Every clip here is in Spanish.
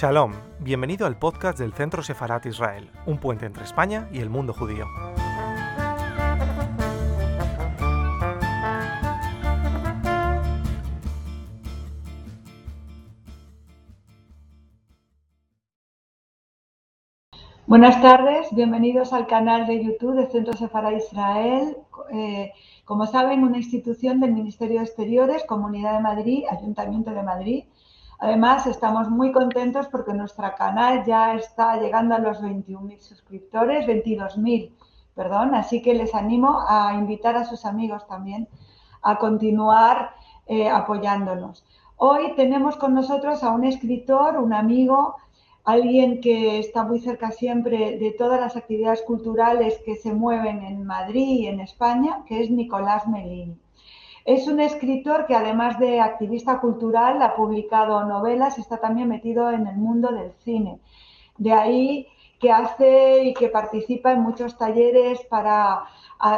Shalom, bienvenido al podcast del Centro Sefarat Israel, un puente entre España y el mundo judío. Buenas tardes, bienvenidos al canal de YouTube del Centro Sefarat Israel. Eh, como saben, una institución del Ministerio de Exteriores, Comunidad de Madrid, Ayuntamiento de Madrid, Además, estamos muy contentos porque nuestro canal ya está llegando a los 21.000 suscriptores, 22.000, perdón, así que les animo a invitar a sus amigos también a continuar eh, apoyándonos. Hoy tenemos con nosotros a un escritor, un amigo, alguien que está muy cerca siempre de todas las actividades culturales que se mueven en Madrid y en España, que es Nicolás Melini. Es un escritor que además de activista cultural ha publicado novelas, está también metido en el mundo del cine. De ahí que hace y que participa en muchos talleres para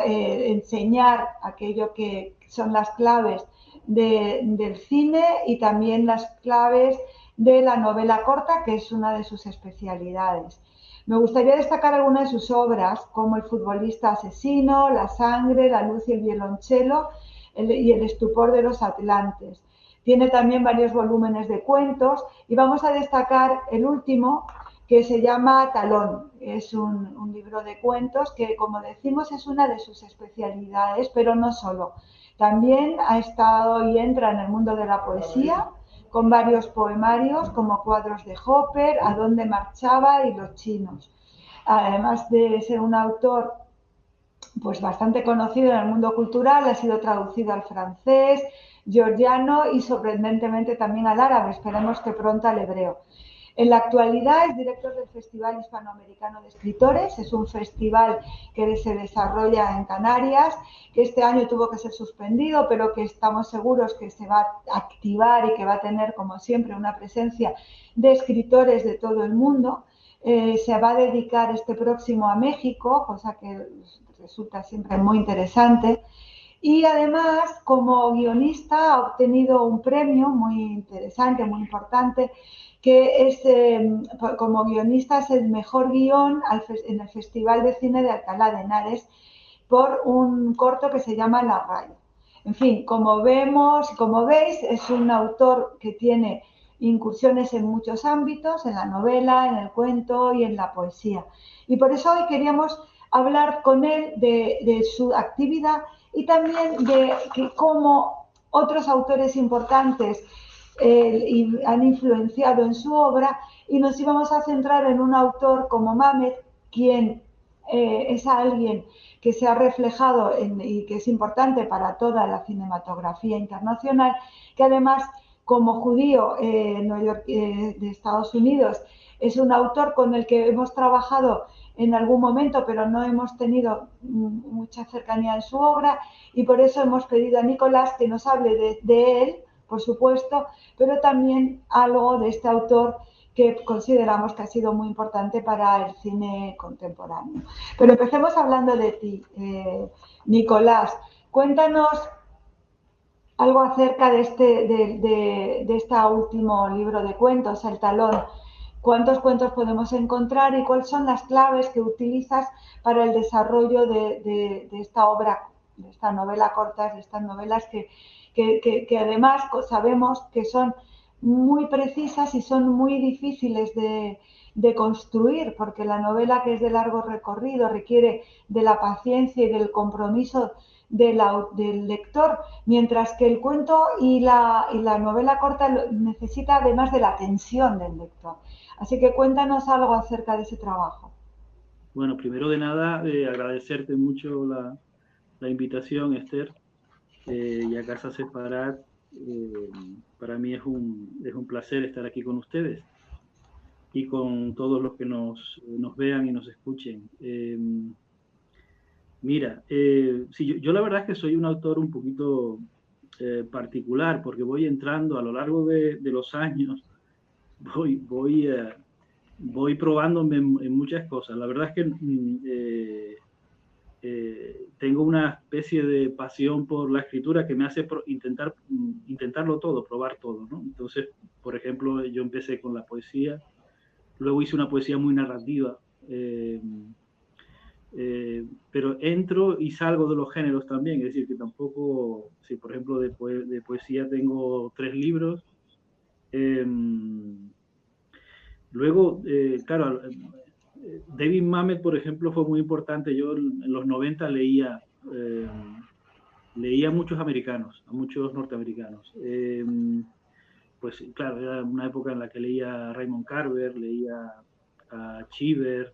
eh, enseñar aquello que son las claves del cine y también las claves de la novela corta, que es una de sus especialidades. Me gustaría destacar algunas de sus obras, como El futbolista asesino, La sangre, La luz y el violonchelo, y el estupor de los atlantes. Tiene también varios volúmenes de cuentos y vamos a destacar el último que se llama Talón. Es un, libro de cuentos que, como decimos, es una de sus especialidades, pero no solo. También ha estado y entra en el mundo de la poesía con varios poemarios como cuadros de Hopper, A dónde marchaba y Los chinos. Además de ser un autor pues bastante conocido en el mundo cultural, ha sido traducido al francés, georgiano y sorprendentemente también al árabe, esperemos que pronto al hebreo. En la actualidad es director del Festival Hispanoamericano de Escritores, es un festival que se desarrolla en Canarias, que este año tuvo que ser suspendido, pero que estamos seguros que se va a activar y que va a tener, como siempre, una presencia de escritores de todo el mundo. Eh, se va a dedicar este próximo a México, cosa que resulta siempre muy interesante. Y además, como guionista, ha obtenido un premio muy interesante, muy importante, que es, em, como guionista, es el mejor guion en el Festival de Cine de Alcalá de Henares por un corto que se llama La Raya. En fin, como vemos, como veis, es un autor que tiene incursiones en muchos ámbitos, en la novela, en el cuento y en la poesía. Y por eso hoy queríamos hablar con él de, su actividad y también de cómo otros autores importantes eh, han influenciado en su obra. Y nos íbamos a centrar en un autor como Mamet, quien eh, es alguien que se ha reflejado y que es importante para toda la cinematografía internacional, que además como judío eh, de Estados Unidos es un autor con el que hemos trabajado en algún momento, pero no hemos tenido mucha cercanía en su obra y por eso hemos pedido a Nicolás que nos hable de, él, por supuesto, pero también algo de este autor que consideramos que ha sido muy importante para el cine contemporáneo. Pero empecemos hablando de ti, eh, Nicolás. Cuéntanos algo acerca de este, de, de este último libro de cuentos, El Talón cuántos cuentos podemos encontrar y cuáles son las claves que utilizas para el desarrollo de, esta obra, de esta novela corta, de estas novelas que, que, además sabemos que son muy precisas y son muy difíciles de, construir, porque la novela que es de largo recorrido requiere de la paciencia y del compromiso del lector, mientras que el cuento y la, y la novela corta necesita además de la atención del lector. Así que cuéntanos algo acerca de ese trabajo. Bueno, primero de nada, eh, agradecerte mucho la, invitación, Esther, eh, y a Casa Separat. Eh, para mí es un, es un placer estar aquí con ustedes y con todos los que nos, nos vean y nos escuchen. mira, sí, yo, yo, la verdad es que soy un autor un poquito particular porque voy entrando a lo largo de, de los años voy, voy, eh, voy probándome en, muchas cosas. La verdad es que mm, eh, eh, tengo una especie de pasión por la escritura que me hace intentar, intentarlo todo, probar todo, ¿no? Entonces, por ejemplo, yo empecé con la poesía, luego hice una poesía muy narrativa, eh, eh, pero entro y salgo de los géneros también, es decir, que tampoco, si por ejemplo de, de poesía tengo tres libros, luego, claro, David Mamet, por ejemplo, fue muy importante. Yo en los 90 leía, eh, leía a muchos americanos, a muchos norteamericanos. Eh, pues claro, era una época en la que leía a Raymond Carver, leía a Cheever,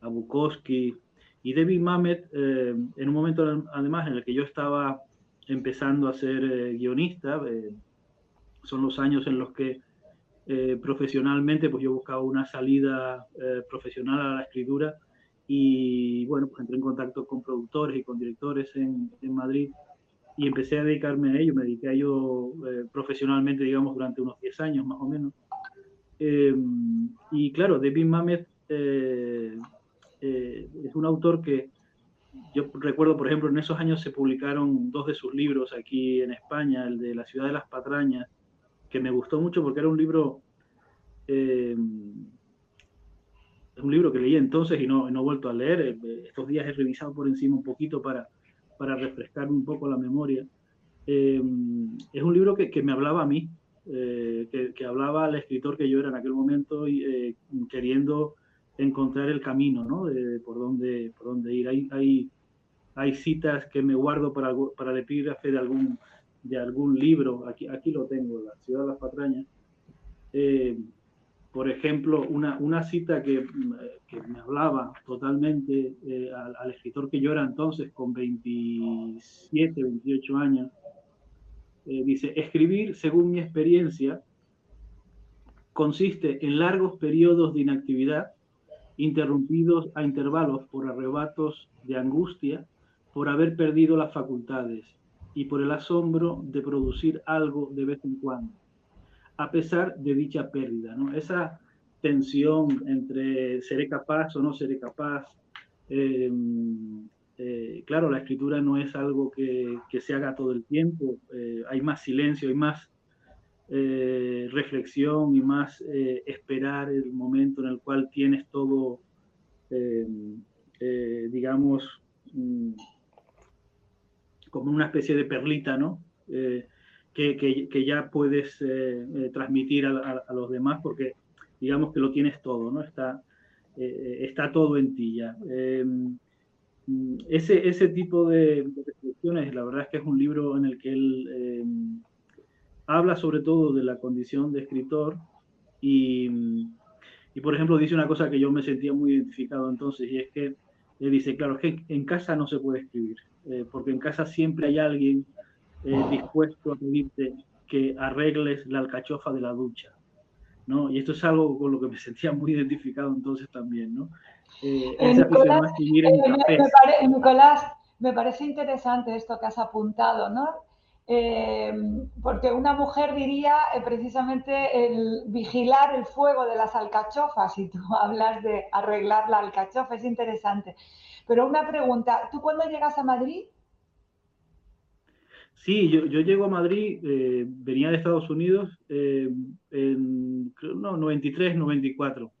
a Bukowski. Y David Mamet, eh, en un momento además en el que yo estaba empezando a ser guionista, son los años en los que eh, profesionalmente, pues yo buscaba una salida eh, profesional a la escritura y bueno, pues entré en contacto con productores y con directores en, en Madrid y empecé a dedicarme a ello, me dediqué a ello eh, profesionalmente, digamos, durante unos 10 años más o menos. y claro, David Mamet es un autor que yo recuerdo, por ejemplo, en esos años se publicaron dos de sus libros aquí en España, el de La ciudad de las patrañas que me gustó mucho porque era un libro, eh, un libro que leí entonces y no, no he vuelto a leer. Eh, estos días he revisado por encima un poquito para, para refrescar un poco la memoria. Eh, es un libro que, que, me hablaba a mí, que, que, hablaba al escritor que yo era en aquel momento y queriendo encontrar el camino, ¿no? De, por, dónde, por dónde ir. Hay, hay, hay citas que me guardo para, para el epígrafe de algún de algún libro, aquí, aquí lo tengo, La ciudad de las patrañas, eh, por ejemplo, una, una cita que, me hablaba totalmente eh, al, escritor que yo era entonces, con 27, 28 años, eh, dice, escribir, según mi experiencia, consiste en largos periodos de inactividad, interrumpidos a intervalos por arrebatos de angustia, por haber perdido las facultades, y por el asombro de producir algo de vez en cuando, a pesar de dicha pérdida. ¿no? Esa tensión entre seré capaz o no seré capaz. Eh, eh, claro, la escritura no es algo que, que se haga todo el tiempo, eh, hay más silencio, hay más reflexión y más esperar el momento en el cual tienes todo, digamos, mm, como una especie de perlita, ¿no? Eh, que, que, ya puedes eh, eh, transmitir a, a, los demás porque digamos que lo tienes todo, ¿no? Está, está todo en ti ya. ese, ese tipo de, reflexiones, la verdad es que es un libro en el que él habla sobre todo de la condición de escritor y, y, por ejemplo, dice una cosa que yo me sentía muy identificado entonces y es que él dice, claro, que en casa no se puede escribir. Eh, porque en casa siempre hay alguien eh, dispuesto a pedirte que arregles la alcachofa de la ducha. ¿no? Y esto es algo con lo que me sentía muy identificado entonces también. ¿no? Eh, Nicolás, me, Nicolás, me parece interesante esto que has apuntado, ¿no? Porque una mujer diría precisamente el vigilar el fuego de las alcachofas, y tú hablas de arreglar la alcachofa, es interesante. Pero una pregunta, ¿tú cuándo llegas a Madrid? Sí, yo, yo llego a Madrid, eh, venía de Estados Unidos eh, en no, 93, 94.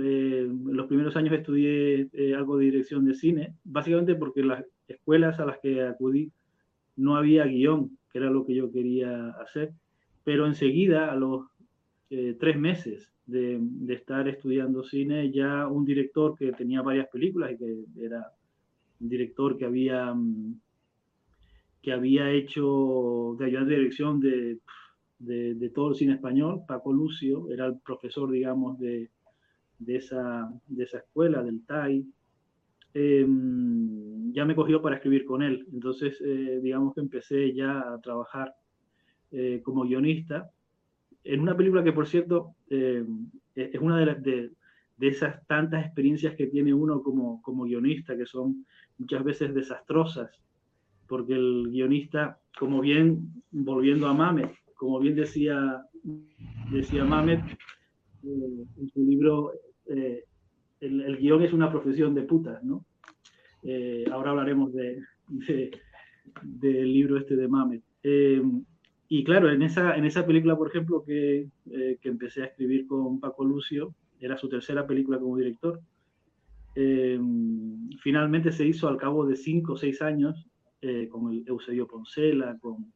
Eh, en los primeros años estudié algo de dirección de cine, básicamente porque las escuelas a las que acudí no había guion, que era lo que yo quería hacer, pero enseguida, a los tres meses, de, estar estudiando cine, ya un director que tenía varias películas y que era un director que había, mm, que había hecho de ayuda de dirección de, de, todo el cine español, Paco Lucio, era el profesor, digamos, de, de, esa, de esa escuela, del TAI. Em, ya me cogió para escribir con él. Entonces, eh, digamos que empecé ya a trabajar eh, como guionista en una película que, por cierto, eh, es una de, esas tantas experiencias que tiene uno como, como guionista, que son muchas veces desastrosas, porque el guionista, como bien, volviendo a Mamet, como bien decía, decía Mamet eh, en su libro, eh, el, el, guion es una profesión de putas, ¿no? Eh, ahora hablaremos de, del libro este de Mamet. Eh, y claro, en esa, en esa película, por ejemplo, que, eh, que, empecé a escribir con Paco Lucio, era su tercera película como director. finalmente se hizo al cabo de cinco o seis años con el Eusebio Poncela, con,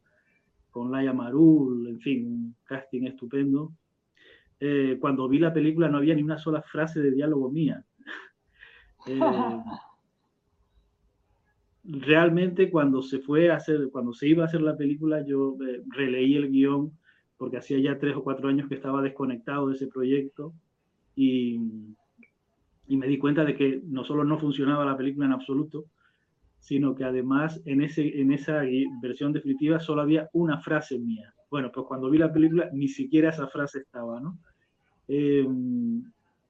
con Laia Marul, en fin, un casting estupendo. Cuando vi la película no había ni una sola frase de diálogo mía. realmente cuando se fue a hacer, cuando se iba a hacer la película, yo eh, releí el guion porque hacía ya tres o cuatro años que estaba desconectado de ese proyecto y, y me di cuenta de que no solo no funcionaba la película en absoluto, sino que además en, ese, en esa versión definitiva solo había una frase mía. Bueno, pues cuando vi la película ni siquiera esa frase estaba, ¿no? Eh,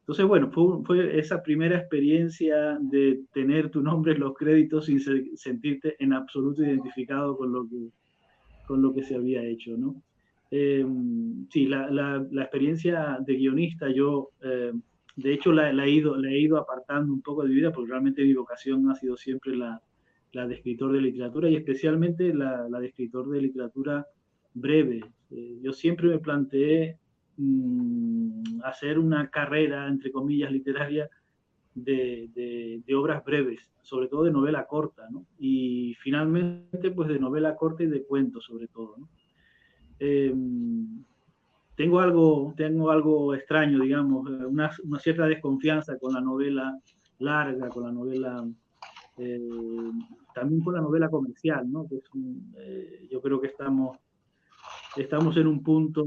entonces, bueno, fue, esa primera experiencia de tener tu nombre en los créditos sin sentirte en absoluto identificado con lo que, con lo que se había hecho, ¿no? Eh, sí, la, la, la, experiencia de guionista, yo eh, de hecho la, la, he ido, la he ido apartando un poco de mi vida porque realmente mi vocación ha sido siempre la de escritor de literatura y especialmente la, de escritor de literatura breve. Eh, yo siempre me planteé Mm, hacer una carrera, entre comillas, literaria de, de, obras breves, sobre todo de novela corta, ¿no? Y finalmente, pues de novela corta y de cuentos, sobre todo, ¿no? Em, tengo algo, tengo algo extraño, digamos, eh, una, una, cierta desconfianza con la novela larga, con la novela, eh, también con la novela comercial, ¿no? Que eh, yo creo que estamos, estamos en un punto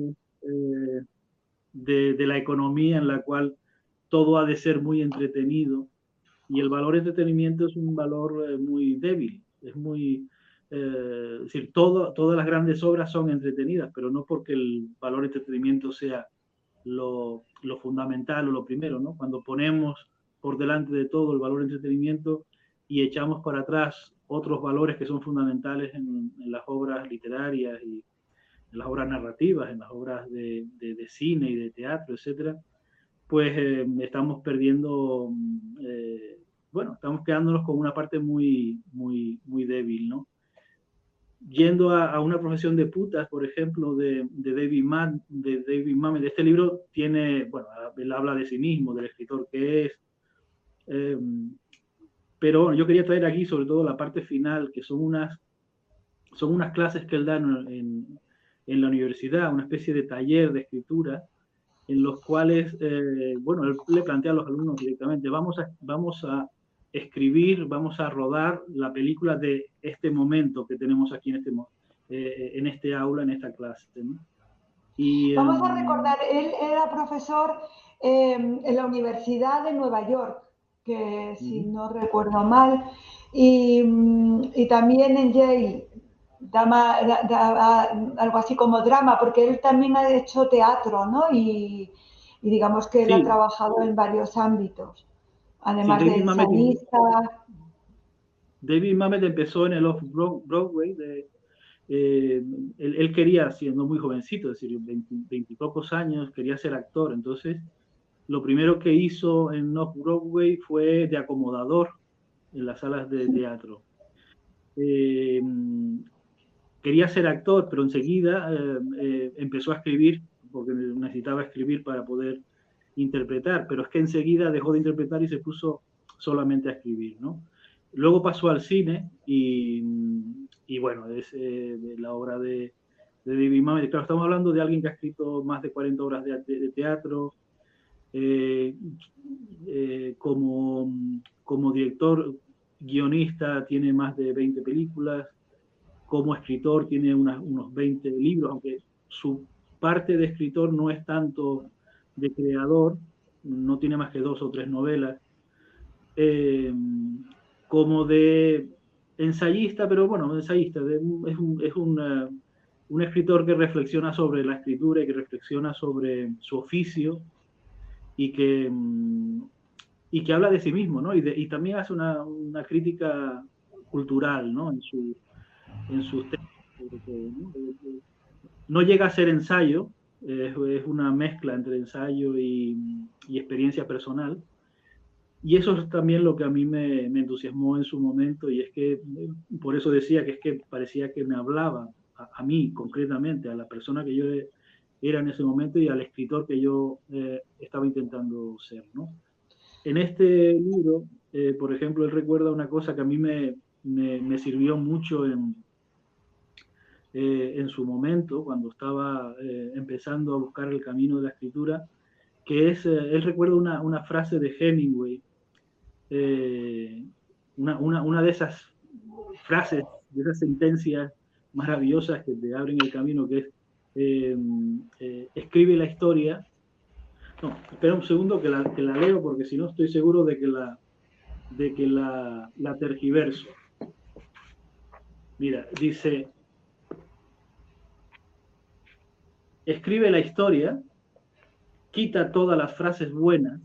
de, la economía en la cual todo ha de ser muy entretenido y el valor entretenimiento es un valor eh, muy débil, es muy, eh, es decir, todo, todas las grandes obras son entretenidas, pero no porque el valor entretenimiento sea lo, lo, fundamental o lo primero, ¿no? Cuando ponemos por delante de todo el valor entretenimiento y echamos para atrás otros valores que son fundamentales en, en las obras literarias y, en las obras narrativas, en las obras de, de, cine y de teatro, etcétera, pues eh, estamos perdiendo, mm, eh, bueno, estamos quedándonos con una parte muy, muy, muy débil, ¿no? Yendo a, a una profesión de putas, por ejemplo, de, de David, Mann, de David Mamet, de este libro tiene, bueno, él habla de sí mismo, del escritor que es, eh, pero yo quería traer aquí sobre todo la parte final, que son unas, son unas clases que él da en, en la universidad, una especie de taller de escritura, en los cuales, eh, bueno, él le plantea a los alumnos directamente, vamos a, vamos a escribir, vamos a rodar la película de este momento que tenemos aquí en este, eh, en este aula, en esta clase. Y, vamos a em, recordar, él era profesor em, en la Universidad de Nueva York, que si no recuerdo mal, y, y también en Yale dama, algo así como drama, porque él también ha hecho teatro, ¿no? Y, digamos que él ha trabajado en varios ámbitos, además de ensayista. David Mamet empezó en el Off-Broadway. Eh, él, quería, siendo muy jovencito, es decir, veintipocos años, quería ser actor. Entonces, lo primero que hizo en Off-Broadway fue de acomodador en las salas de teatro. Eh, quería ser actor, pero enseguida eh, eh, empezó a escribir, porque necesitaba escribir para poder interpretar, pero es que enseguida dejó de interpretar y se puso solamente a escribir, ¿no? Luego pasó al cine y, y bueno, es eh, la obra de, de David Mamet. Claro, estamos hablando de alguien que ha escrito más de 40 obras de, de teatro, como, como director, guionista, tiene más de 20 películas, como escritor tiene unos 20 libros, aunque su parte de escritor no es tanto de creador, no tiene más que dos o tres novelas, eh, como de ensayista, pero bueno, ensayista, es, un, es un, escritor que reflexiona sobre la escritura y que reflexiona sobre su oficio y que, y que habla de sí mismo, ¿no? Y, también hace una, una, crítica cultural, ¿no? En sus ¿no? llega a ser ensayo, es, una mezcla entre ensayo y, experiencia personal, y eso es también lo que a mí me, me, entusiasmó en su momento y es que por eso decía que es que parecía que me hablaba a, mí concretamente, a la persona que yo era en ese momento y al escritor que yo eh, estaba intentando ser. ¿no? En este libro, eh, por ejemplo, él recuerda una cosa que a mí me, me, me sirvió mucho en, eh, en su momento, cuando estaba empezando a buscar el camino de la escritura, que es, él recuerda una, una frase de Hemingway, una, una, una, de esas frases, de esas sentencias maravillosas que te abren el camino, que es eh, eh, escribe la historia. No, espera un segundo que la, que la leo porque si no estoy seguro de que la, de que la, la tergiverso. Mira, dice, escribe la historia, quita todas las frases buenas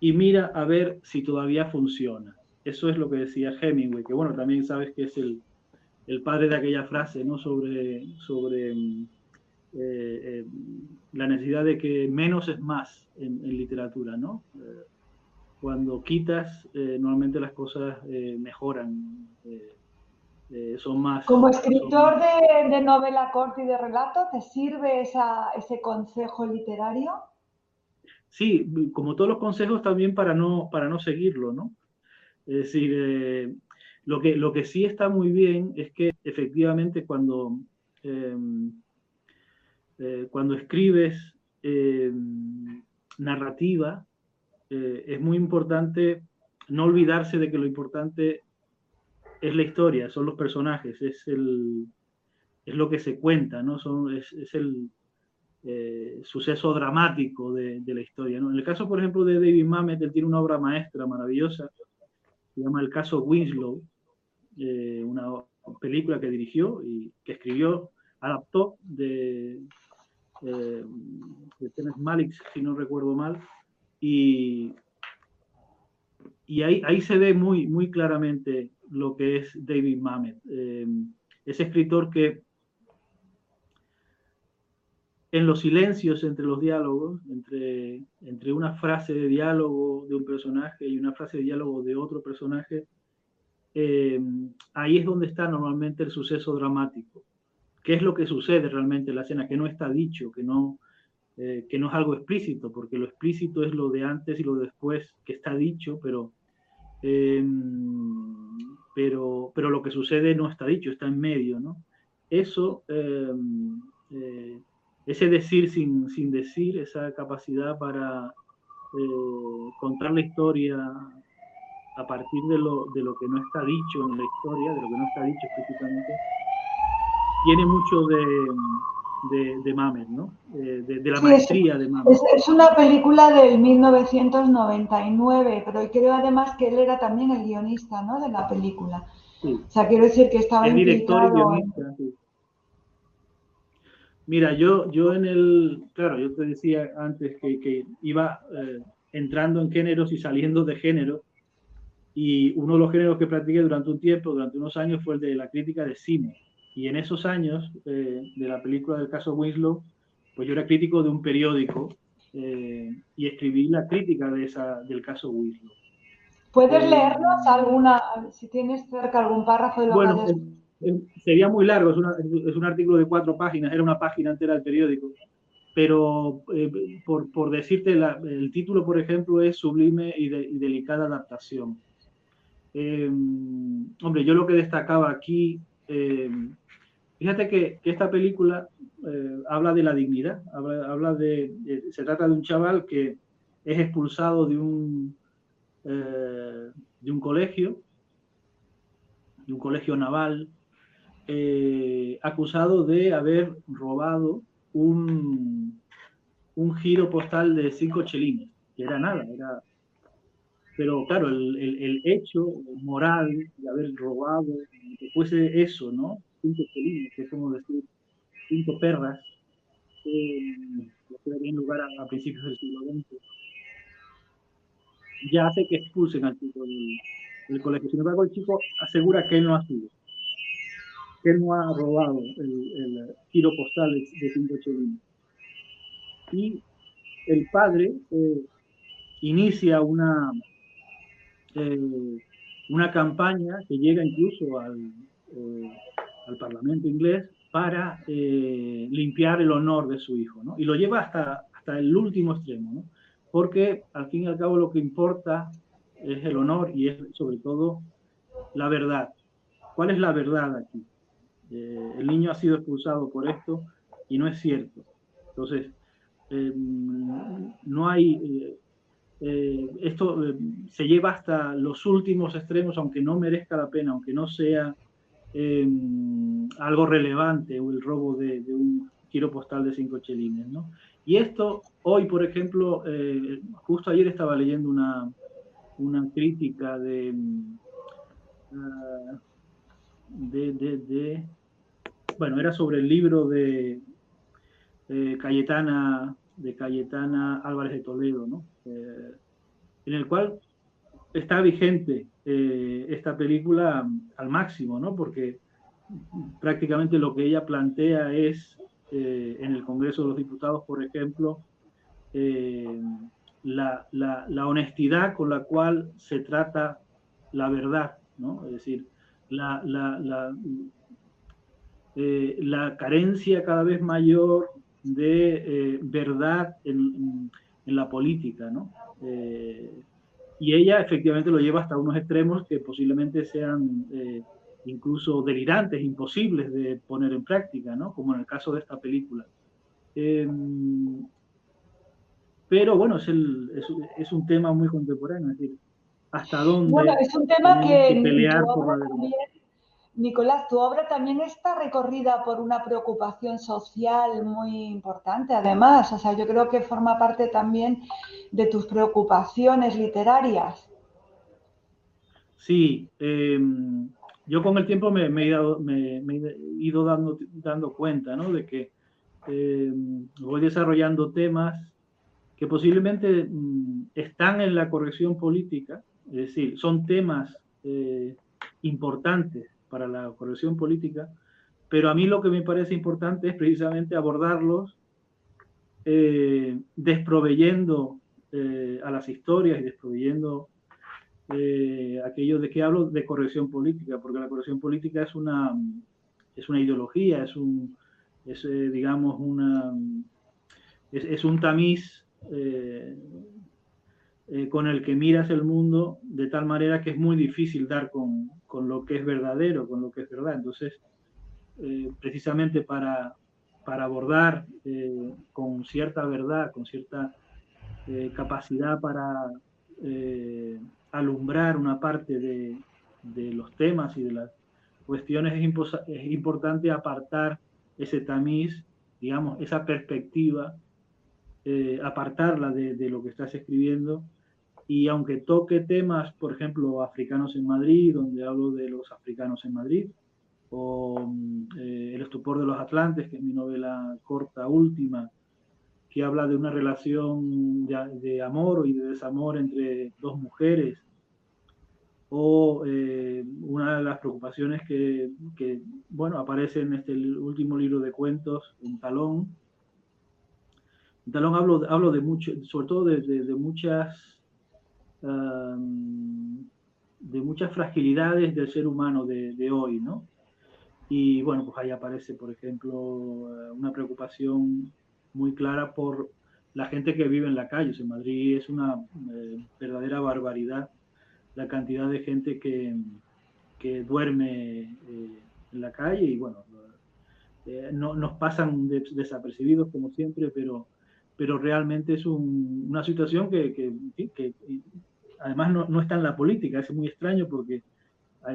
y mira a ver si todavía funciona. Eso es lo que decía Hemingway, que bueno, también sabes que es el, el padre de aquella frase, ¿no? Sobre, sobre mm, eh, eh, la necesidad de que menos es más en, literatura, ¿no? Eh, cuando quitas, normalmente las cosas mejoran, son más... Como escritor De, de, novela corta y de relato, ¿te sirve esa, ese consejo literario? Sí, como todos los consejos también para no, para no seguirlo, ¿no? Es decir, lo que, lo que sí está muy bien es que efectivamente cuando, em, eh, cuando escribes em, narrativa, eh, es muy importante no olvidarse de que lo importante es la historia, son los personajes, es, el, es lo que se cuenta, ¿no? Son, es, el eh, suceso dramático de, de, la historia. ¿no? En el caso, por ejemplo, de David Mamet, él tiene una obra maestra maravillosa, se llama El caso Winslow, eh, una película que dirigió y que escribió, adaptó de, eh, de si no recuerdo mal, y, y ahí, ahí se ve muy, muy claramente lo que es David Mamet, eh, ese escritor que en los silencios entre los diálogos, entre, entre una frase de diálogo de un personaje y una frase de diálogo de otro personaje, eh, ahí es donde está normalmente el suceso dramático. ¿Qué es lo que sucede realmente en la escena? Que no está dicho, que no, eh, que no es algo explícito, porque lo explícito es lo de antes y lo de después que está dicho, pero, eh, pero, pero lo que sucede no está dicho, está en medio. ¿no? Eso, ese decir sin, sin decir, esa capacidad para contar la historia a partir de lo, de lo que no está dicho en la historia, de lo que no está dicho específicamente, tiene mucho de, de, de Mamet, ¿no? Eh, de, de, la maestría de Mamet. Es, es, una película del 1999, pero creo además que él era también el guionista, ¿no? De la película. Sí. O sea, quiero decir que estaba el director y guionista, sí. Mira, yo, yo en el, claro, yo te decía antes que, que iba eh, entrando en géneros y saliendo de géneros, y uno de los géneros que practiqué durante un tiempo, durante unos años, fue el de la crítica de cine. Y en esos años eh, de la película del caso Winslow, pues yo era crítico de un periódico eh, y escribí la crítica de esa, del caso Winslow. ¿Puedes eh, leernos alguna, si tienes cerca algún párrafo de lo bueno, que sería muy largo, es, una, es, un artículo de cuatro páginas, era una página entera del periódico. Pero por, por, decirte, la, el título, por ejemplo, es Sublime y, de, y delicada adaptación hombre, yo lo que destacaba aquí, eh, fíjate que, que, esta película eh, habla de la dignidad, habla, de, de, se trata de un chaval que es expulsado de un, eh, de un colegio, de un colegio naval, eh, acusado de haber robado un, un giro postal de cinco chelines, que era nada, era pero claro, el, el, el, hecho moral de haber robado, que fuese eso, ¿no? Cinco felinos, que es como decir cinco perras, eh, que darían lugar a, principios del siglo XX, ya hace que expulsen al chico del, del, colegio. Sin embargo, el chico asegura que él no ha sido, que él no ha robado el, el giro postal de, de cinco chelines. Y el padre, eh, inicia una, una campaña que llega incluso al, al Parlamento inglés para limpiar el honor de su hijo, ¿no? Y lo lleva hasta, hasta el último extremo, ¿no? Porque al fin y al cabo lo que importa es el honor y es sobre todo la verdad. ¿Cuál es la verdad aquí? Eh, el niño ha sido expulsado por esto y no es cierto. Entonces, em, no hay... Eh, eh, esto se lleva hasta los últimos extremos, aunque no merezca la pena, aunque no sea algo relevante o el robo de, un giro postal de cinco chelines. ¿no? Y esto, hoy, por ejemplo, justo ayer estaba leyendo una, una crítica de, ah, de, de, bueno, era sobre el libro de Cayetana, de Cayetana Álvarez de Toledo, ¿no? Eh, en el cual está vigente eh, esta película al máximo, ¿no? Porque prácticamente lo que ella plantea es, eh, en el Congreso de los Diputados, por ejemplo, la, la, honestidad con la cual se trata la verdad, ¿no? Es decir, la, la, eh, carencia cada vez mayor de eh, verdad en, en, la política, ¿no? Eh, y ella efectivamente lo lleva hasta unos extremos que posiblemente sean incluso delirantes, imposibles de poner en práctica, ¿no? Como en el caso de esta película. Em, pero bueno, es, el, es, es, un tema muy contemporáneo, es decir, hasta dónde. Bueno, es un tema que, pelear por la Nicolás, tu obra también está recorrida por una preocupación social muy importante, además. O sea, yo creo que forma parte también de tus preocupaciones literarias. Sí, em, yo con el tiempo me, he, ido, me, he ido dando, dando cuenta ¿no? de que em, voy desarrollando temas que posiblemente mm, están en la corrección política, es decir, son temas eh, importantes para la corrección política, pero a mí lo que me parece importante es precisamente abordarlos eh, desproveyendo eh, a las historias y desproveyendo aquello de que hablo de corrección política, porque la corrección política es una, es una ideología, es un, es, digamos, una, es, es un tamiz eh, eh, con el que miras el mundo de tal manera que es muy difícil dar con, con lo que es verdadero, con lo que es verdad. Entonces, eh, precisamente para, para abordar con cierta verdad, con cierta capacidad para alumbrar una parte de, de, los temas y de las cuestiones, es, es importante apartar ese tamiz, digamos, esa perspectiva eh, apartarla de, lo que estás escribiendo. Y aunque toque temas, por ejemplo, africanos en Madrid, donde hablo de los africanos en Madrid, o mm, eh, El estupor de los Atlantes, que es mi novela corta última, que habla de una relación de, amor y de desamor entre dos mujeres, o eh, una de las preocupaciones que, que, bueno, aparece en este último libro de cuentos, Un talón, talón hablo, hablo de mucho, sobre todo de, de, muchas de muchas fragilidades del ser humano de, hoy, ¿no? Y bueno, pues ahí aparece, por ejemplo, eh, una preocupación muy clara por la gente que vive en la calle. En Madrid es una eh, verdadera barbaridad la cantidad de gente que, que duerme eh, en la calle y bueno, no, nos pasan desapercibidos como siempre, pero pero realmente es una situación que, que, además no, no, está en la política, es muy extraño porque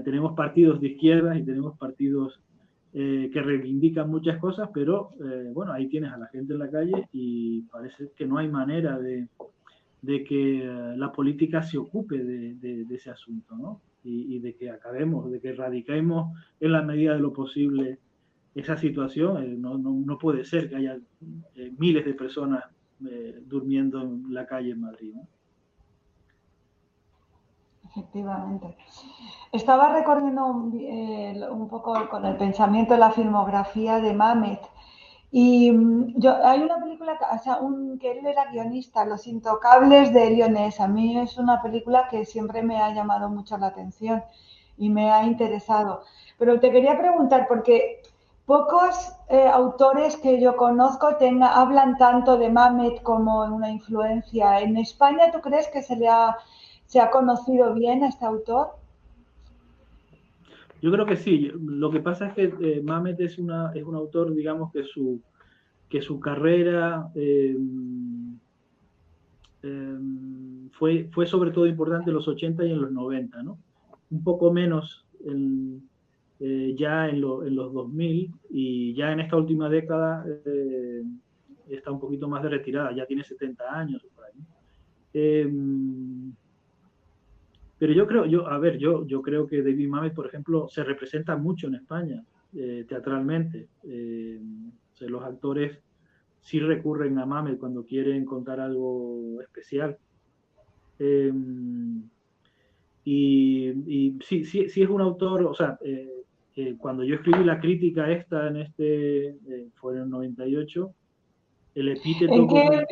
tenemos partidos de izquierda y tenemos partidos eh, que reivindican muchas cosas, pero eh, bueno, ahí tienes a la gente en la calle y parece que no hay manera de, que eh, la política se ocupe de, ese asunto, ¿no? Y, de que acabemos, de que erradiquemos en la medida de lo posible esa situación. Eh, no, no, no, puede ser que haya eh, miles de personas eh, durmiendo en la calle en Madrid. Efectivamente. Estaba recorriendo un, un, poco con el pensamiento de la filmografía de Mamet Y mm, yo, hay una película, o sea, un, que él era guionista, Los Intocables de Lionés. A mí es una película que siempre me ha llamado mucho la atención y me ha interesado. Pero te quería preguntar, porque pocos eh, autores que yo conozco tenga, hablan tanto de Mamet como una influencia. ¿En España tú crees que se le ha, se ha conocido bien a este autor? Yo creo que sí. Lo que pasa es que eh, Mamet es, una, es un autor, digamos, que su, que su carrera eh, eh, fue, fue sobre todo importante en los 80 y en los 90, ¿no? Un poco menos ya en, en, los 2000 y ya en esta última década está un poquito más de retirada, ya tiene 70 años. Ahí. Pero yo creo, yo, a ver, yo, yo creo que David Mamet, por ejemplo, se representa mucho en España, eh, teatralmente. Eh, los actores sí recurren a Mamet cuando quieren contar algo especial. Eh, y, y sí, sí, sí, es un autor, o sea, cuando yo escribí la crítica esta en este, fue en el 98, el epíteto. ¿En qué,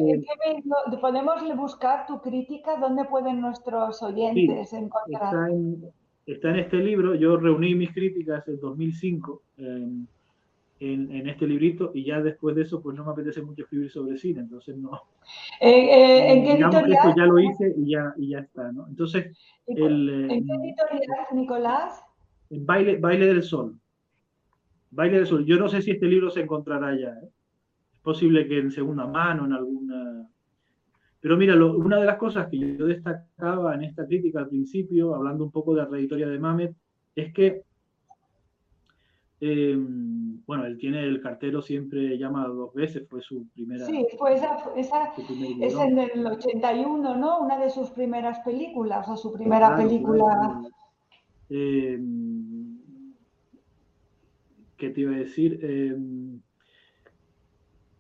podemos buscar tu crítica? ¿Dónde pueden nuestros oyentes encontrar? Está en, este libro. Yo reuní mis críticas en 2005 en, en, este librito y ya después de eso, pues no me apetece mucho escribir sobre cine, entonces no. Eh, eh, ¿En qué editorial? ya lo hice y ya, y ya está, ¿no? Entonces. El, ¿En qué editorial, Nicolás? En Baile, Baile del Sol. Baile del Sol. Yo no sé si este libro se encontrará ya. ¿eh? Posible que en segunda mano, en alguna... Pero mira, una de las cosas que yo destacaba en esta crítica al principio, hablando un poco de la trayectoria de Mamet, es que, eh, bueno, él tiene el cartero siempre llama dos veces, fue su primera... Sí, fue esa, esa es en el 81, ¿no? Una de sus primeras películas, o su primera película... Eh, ¿Qué te iba a decir? Eh,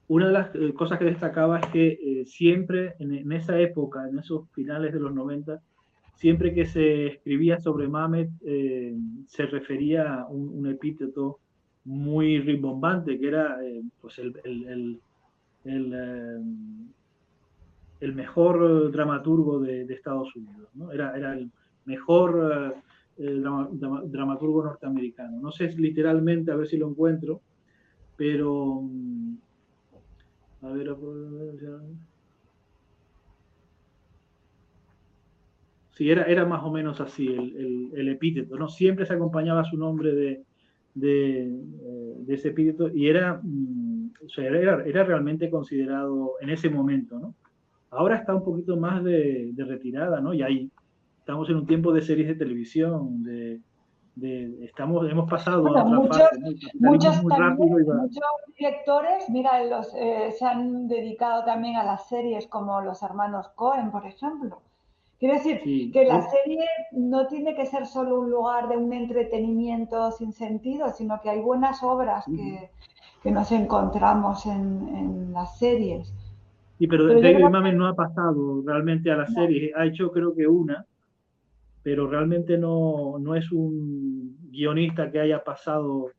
una de las eh, cosas que destacaba es que eh, siempre en, esa época, en esos finales de los 90, siempre que se escribía sobre Mamet, eh, se refería a un, epíteto muy rimbombante, que era pues el, el, el, mejor dramaturgo de, Estados Unidos, ¿no? era, era el mejor dramaturgo norteamericano. No sé literalmente, a ver si lo encuentro, pero mm, a ver, Sí, era, era más o menos así el, epíteto, ¿no? Siempre se acompañaba su nombre de, de, eh, ese epíteto y era, mm, era, era, realmente considerado en ese momento, ¿no? Ahora está un poquito más de, de retirada, ¿no? Y ahí estamos en un tiempo de series de televisión, de, estamos, hemos pasado a otra muchos, muchos, muchos, directores, mira, los, eh, se han dedicado también a las series como los hermanos Cohen, por ejemplo. Quiero decir que la serie no tiene que ser solo un lugar de un entretenimiento sin sentido, sino que hay buenas obras que, que nos encontramos en, en, las series. Sí, pero, David Mamet no ha pasado realmente a las series, ha hecho creo que una, pero realmente no, no es un guionista que haya pasado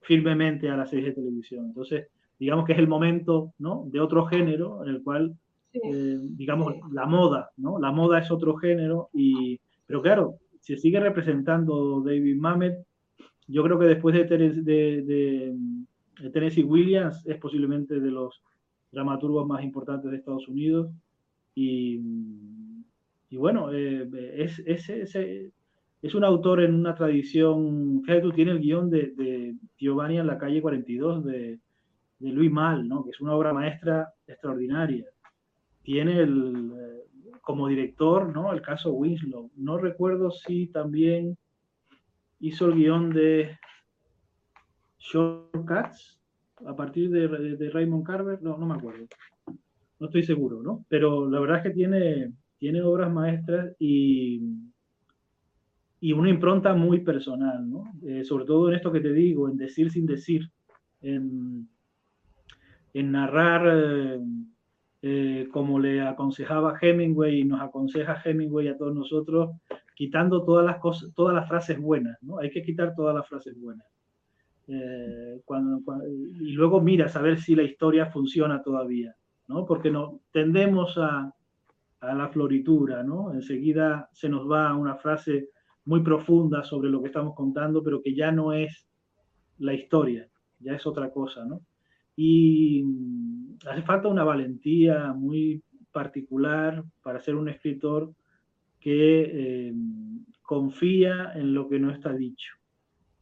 firmemente a la serie de televisión. Entonces, digamos que es el momento ¿no? de otro género en el cual, eh, digamos, la moda, ¿no? La moda es otro género, y, pero claro, se sigue representando David Mamet. Yo creo que después de, de, de Tennessee Williams es posiblemente de los dramaturgos más importantes de Estados Unidos y y bueno, eh, es, es, es, es, un autor en una tradición, fíjate tú, tiene el guion de, Giovanni en la calle 42 de, de Luis Mal, ¿no? que es una obra maestra extraordinaria. Tiene el, eh, como director ¿no? el caso Winslow. No recuerdo si también hizo el guion de Shortcuts a partir de, de, de Raymond Carver. No, no me acuerdo. No estoy seguro, ¿no? Pero la verdad es que tiene, tiene obras maestras y, y una impronta muy personal, ¿no? Eh, sobre todo en esto que te digo, en decir sin decir, en, en narrar eh, eh, como le aconsejaba Hemingway y nos aconseja Hemingway a todos nosotros, quitando todas las cosas, todas las frases buenas, ¿no? Hay que quitar todas las frases buenas. Eh, y luego miras a ver si la historia funciona todavía, ¿no? Porque no, tendemos a, a la floritura, ¿no? Enseguida se nos va una frase muy profunda sobre lo que estamos contando, pero que ya no es la historia, ya es otra cosa, ¿no? Y mm, hace falta una valentía muy particular para ser un escritor que eh, confía en lo que no está dicho,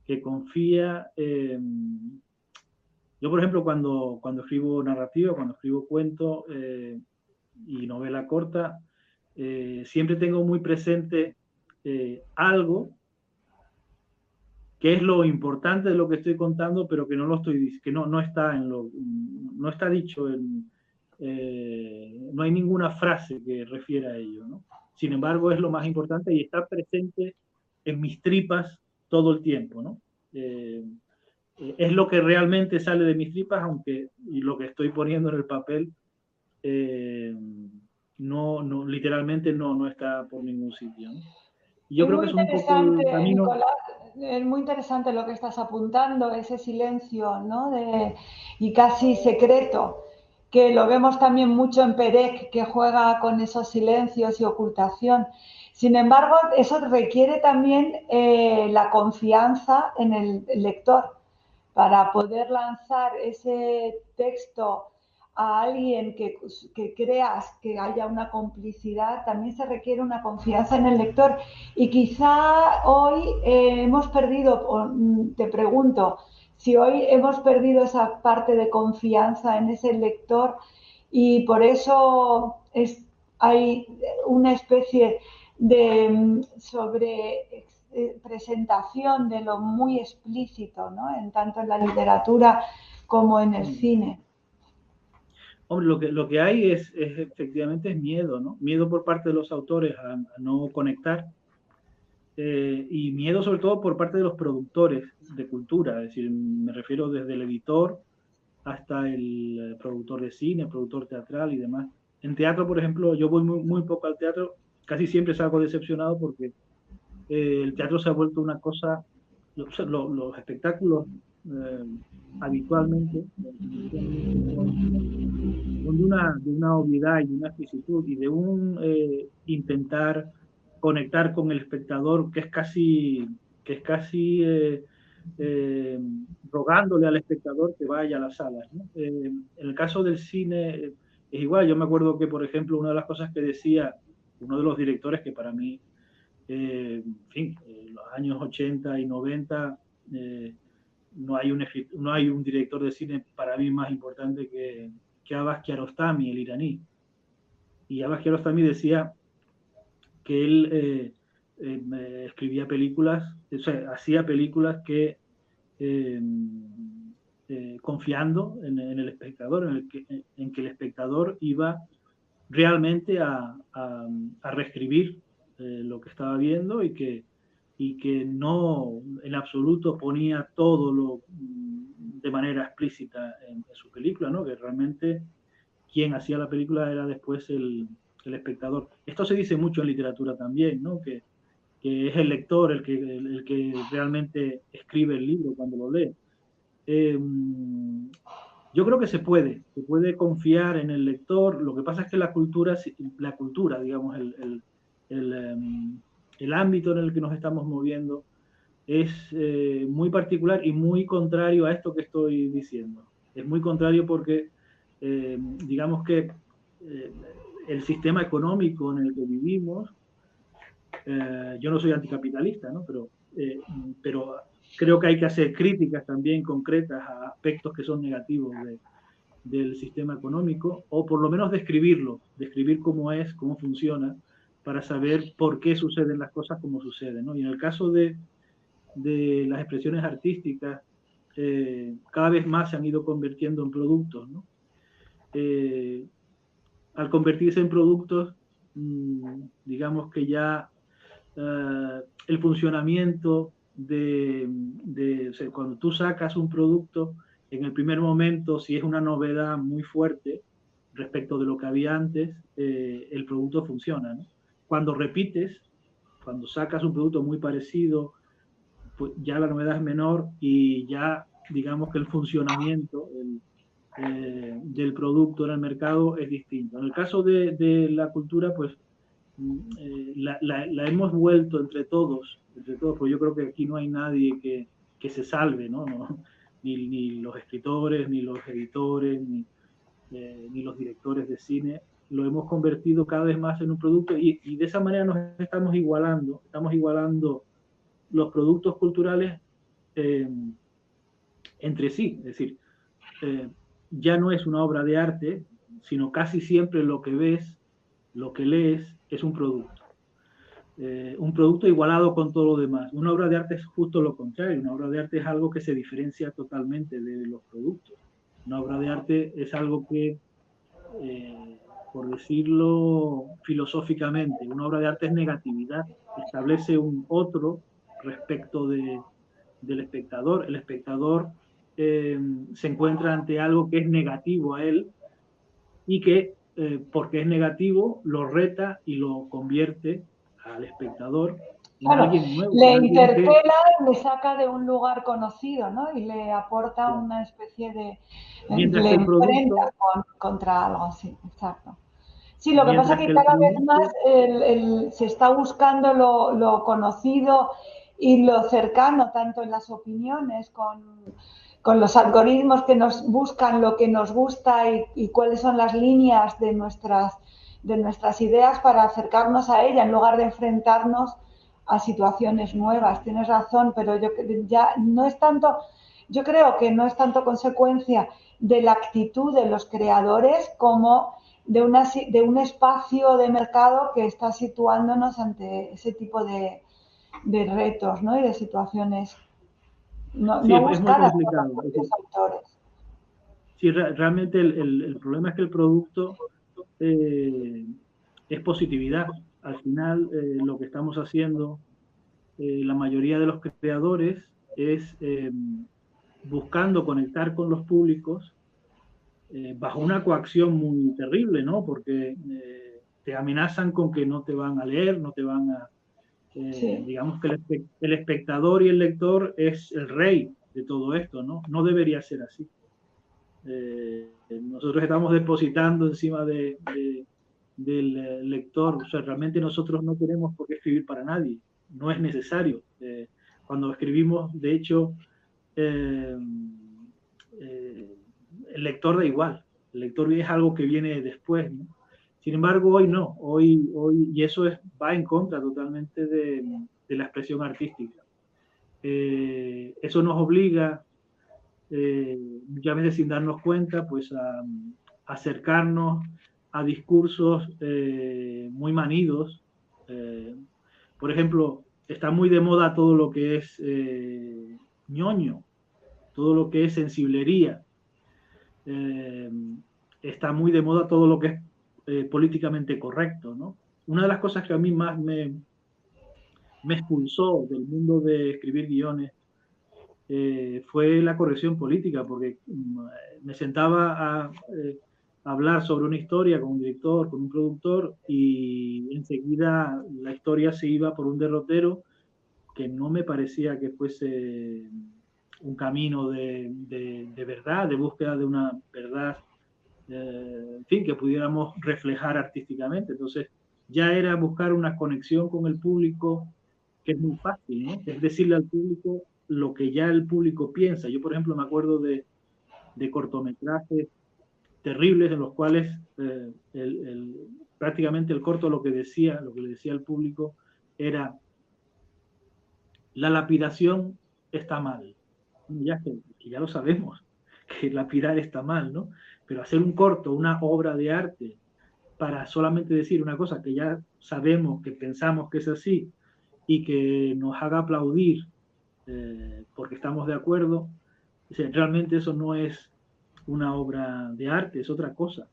que confía... en... yo, por ejemplo, cuando, cuando escribo narrativa, cuando escribo cuento eh, y novela corta, eh, siempre tengo muy presente algo que es lo importante de lo que estoy contando, pero que no lo estoy que no, no está en lo no está dicho en eh, no hay ninguna frase que refiera a ello, ¿no? Sin embargo, es lo más importante y está presente en mis tripas todo el tiempo, ¿no? Eh, es lo que realmente sale de mis tripas, aunque lo que estoy poniendo en el papel eh, no, no, literalmente no, no está por ningún sitio. ¿no? Y yo creo que es un poco el camino es muy interesante lo que estás apuntando, ese silencio, ¿no? De, y casi secreto, que lo vemos también mucho en Perec, que juega con esos silencios y ocultación. Sin embargo, eso requiere también eh, la confianza en el lector para poder lanzar ese texto a alguien que, creas que haya una complicidad, también se requiere una confianza en el lector. Y quizá hoy eh, hemos perdido, mm, te pregunto, si hoy hemos perdido esa parte de confianza en ese lector y por eso es, hay una especie de mm, sobre eh, presentación de lo muy explícito, ¿no? en tanto en la literatura como en el cine. Hombre, lo que, lo que hay es, efectivamente es miedo, ¿no? Miedo por parte de los autores a, no conectar eh, y miedo sobre todo por parte de los productores de cultura, es decir, me refiero desde el editor hasta el productor de cine, productor teatral y demás. En teatro, por ejemplo, yo voy muy, muy poco al teatro, casi siempre salgo decepcionado porque eh, el teatro se ha vuelto una cosa, los espectáculos eh, habitualmente de una, de una obviedad y de una exquisitud y de un eh, intentar conectar con el espectador que es casi, que es casi eh, eh, rogándole al espectador que vaya a las salas. en el caso del cine es igual, yo me acuerdo que, por ejemplo, una de las cosas que decía uno de los directores que para mí, en fin, en los años 80 y 90, no, hay un, no hay un director de cine para mí más importante que, que Abbas Kiarostami, el iraní. Y Abbas Kiarostami decía que él eh, eh, escribía películas, o sea, hacía películas que eh, confiando en, el espectador, en, el que, en, que, el espectador iba realmente a, a, reescribir lo que estaba viendo y que, y que no en absoluto ponía todo lo de manera explícita en, su película, ¿no? que realmente quien hacía la película era después el, el espectador. Esto se dice mucho en literatura también, ¿no? que, que es el lector el que, el, que realmente escribe el libro cuando lo lee. Em, yo creo que se puede, se puede confiar en el lector. Lo que pasa es que la cultura, la cultura digamos, el, el, em, el ámbito en el que nos estamos moviendo, es eh, muy particular y muy contrario a esto que estoy diciendo. Es muy contrario porque, eh, digamos que eh, el sistema económico en el que vivimos, yo no soy anticapitalista, ¿no? pero, pero creo que hay que hacer críticas también concretas a aspectos que son negativos del sistema económico, o por lo menos describirlo, describir cómo es, cómo funciona, para saber por qué suceden las cosas como suceden. ¿no? Y en el caso de, de las expresiones artísticas eh, cada vez más se han ido convirtiendo en productos. ¿no? Eh, al convertirse en productos, mm, digamos que ya eh, el funcionamiento de, de cuando tú sacas un producto, en el primer momento, si es una novedad muy fuerte respecto de lo que había antes, el producto funciona. ¿no? Cuando repites, cuando sacas un producto muy parecido, pues ya la novedad es menor y ya digamos que el funcionamiento eh, del producto en el mercado es distinto. En el caso de, la cultura, pues mm, eh, la, hemos vuelto entre todos, entre todos, porque yo creo que aquí no hay nadie que, se salve, ¿no? Ni, los escritores, ni los editores, ni, ni los directores de cine, lo hemos convertido cada vez más en un producto y, de esa manera nos estamos igualando, estamos igualando los productos culturales eh, entre sí. Es decir, eh, ya no es una obra de arte, sino casi siempre lo que ves, lo que lees, es un producto. Eh, un producto igualado con todo lo demás. Una obra de arte es justo lo contrario. Una obra de arte es algo que se diferencia totalmente de los productos. Una obra de arte es algo que, por decirlo filosóficamente, una obra de arte es negatividad. Establece un otro respecto de, del espectador. El espectador eh, se encuentra ante algo que es negativo a él y que, eh, porque es negativo, lo reta y lo convierte al espectador alguien nuevo. Le interpela y le saca de un lugar conocido, ¿no? Y le aporta una especie de... Mientras le enfrenta contra algo así, exacto. Sí, lo que pasa es que, cada vez más se está buscando lo, lo conocido y lo cercano, tanto en las opiniones, con, los algoritmos que nos buscan lo que nos gusta y, cuáles son las líneas de nuestras, de nuestras ideas para acercarnos a ella en lugar de enfrentarnos a situaciones nuevas. Tienes razón, pero yo ya no es tanto, yo creo que no es tanto consecuencia de la actitud de los creadores como de, una, de un espacio de mercado que está situándonos ante ese tipo de, de retos ¿no? y de situaciones no, sí, buscadas por los autores. Sí, realmente el, el, problema es que el producto eh, es positividad. Al final, eh, lo que estamos haciendo, eh, la mayoría de los creadores, es buscando conectar con los públicos bajo una coacción muy terrible, ¿no? Porque te amenazan con que no te van a leer, no te van a, eh, digamos que el, espectador y el lector es el rey de todo esto, ¿no? No debería ser así. Eh, nosotros estamos depositando encima de, del eh, lector, o sea, realmente nosotros no tenemos por qué escribir para nadie, no es necesario. cuando escribimos, de hecho, el lector da igual, el lector es algo que viene después. Sin embargo, hoy no, hoy, hoy y eso es, va en contra totalmente de, la expresión artística. Eh, eso nos obliga, eh, muchas veces sin darnos cuenta, pues a, acercarnos a discursos eh, muy manidos. por ejemplo, está muy de moda todo lo que es ñoño, todo lo que es sensiblería. Está muy de moda todo lo que es eh, políticamente correcto, ¿no? Una de las cosas que a mí más me, me expulsó del mundo de escribir guiones eh, fue la corrección política, porque mm, me sentaba a, eh, hablar sobre una historia con un director, con un productor, y enseguida la historia se iba por un derrotero que no me parecía que fuese un camino de, de verdad, de búsqueda de una verdad eh, en fin, que pudiéramos reflejar artísticamente. Entonces, ya era buscar una conexión con el público, que es muy fácil. Es decirle al público lo que ya el público piensa. Yo, por ejemplo, me acuerdo de, de cortometrajes terribles en los cuales eh, el, prácticamente el corto lo que decía, lo que le decía al público era la lapidación está mal. Ya que, que ya lo sabemos, que lapidar está mal, ¿no? pero hacer un corto, una obra de arte, para solamente decir una cosa que ya sabemos, que pensamos que es así y que nos haga aplaudir eh, porque estamos de acuerdo, realmente eso no es una obra de arte, es otra cosa.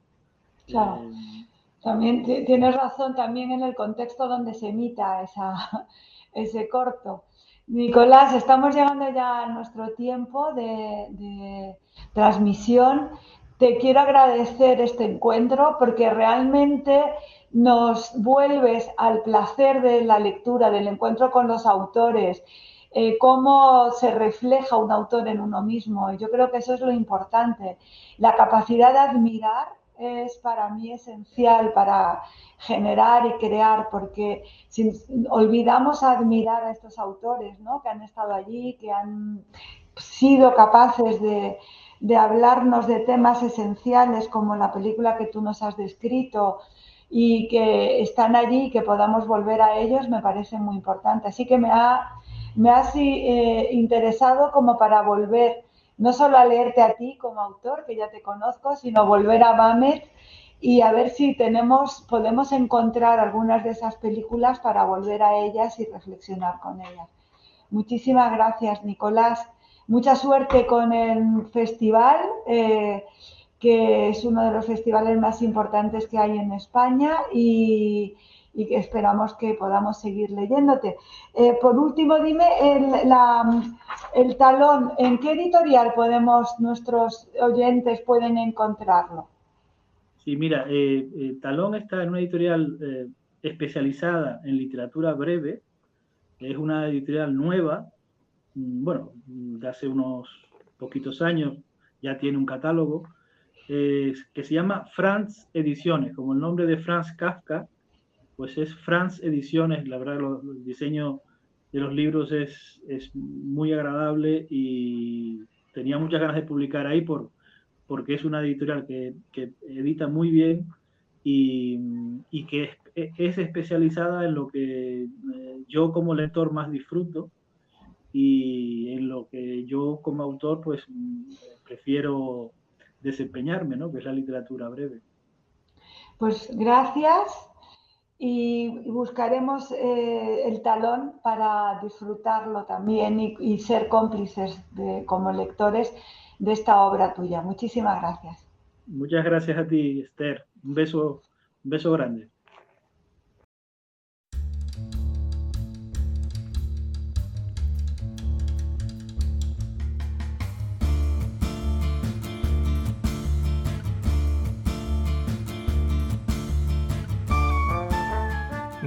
Claro. Eh, también tienes razón también en el contexto donde se emita esa, ese corto. Nicolás, estamos llegando ya a nuestro tiempo de, transmisión te quiero agradecer este encuentro porque realmente nos vuelves al placer de la lectura, del encuentro con los autores eh, cómo se refleja un autor en uno mismo. Y yo creo que eso es lo importante. La capacidad de admirar es para mí esencial para generar y crear, porque si olvidamos admirar a estos autores ¿no? que han estado allí, que han sido capaces de, de hablarnos de temas esenciales como la película que tú nos has descrito y que están allí y que podamos volver a ellos me parece muy importante. Así que me ha, me ha eh, interesado como para volver no solo a leerte a ti como autor, que ya te conozco, sino volver a Bamet y a ver si tenemos, podemos encontrar algunas de esas películas para volver a ellas y reflexionar con ellas. Muchísimas gracias, Nicolás. Mucha suerte con el festival, eh, que es uno de los festivales más importantes que hay en España y, y esperamos que podamos seguir leyéndote. Eh, por último, dime el, talón, ¿en qué editorial podemos, nuestros oyentes pueden encontrarlo? Sí, mira, eh, Talón está en una editorial especializada en literatura breve, es una editorial nueva, Mm, bueno, de hace unos poquitos años, ya tiene un catálogo, que se llama Franz Ediciones, como el nombre de Franz Kafka, pues es Franz Ediciones, la verdad el diseño de los libros es, es, muy agradable y tenía muchas ganas de publicar ahí por, porque es una editorial que, que edita muy bien y, y que es, es, especializada en lo que eh, yo como lector más disfruto, y en lo que yo como autor pues prefiero desempeñarme, ¿no? que es la literatura breve. Pues gracias y buscaremos eh, el talón para disfrutarlo también y, ser cómplices de, como lectores de esta obra tuya. Muchísimas gracias. Muchas gracias a ti, Esther. Un beso, un beso grande.